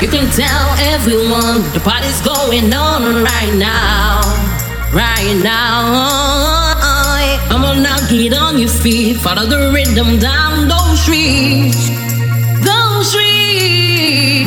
You can tell everyone the party's going on right now. Right now. Now, get on your feet. Follow the rhythm down those streets. Those streets.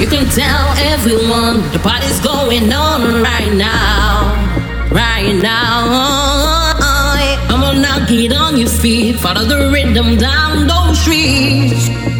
You can tell everyone the party's going on right now. Right now. Come on now, get on your feet. Follow the rhythm down those streets.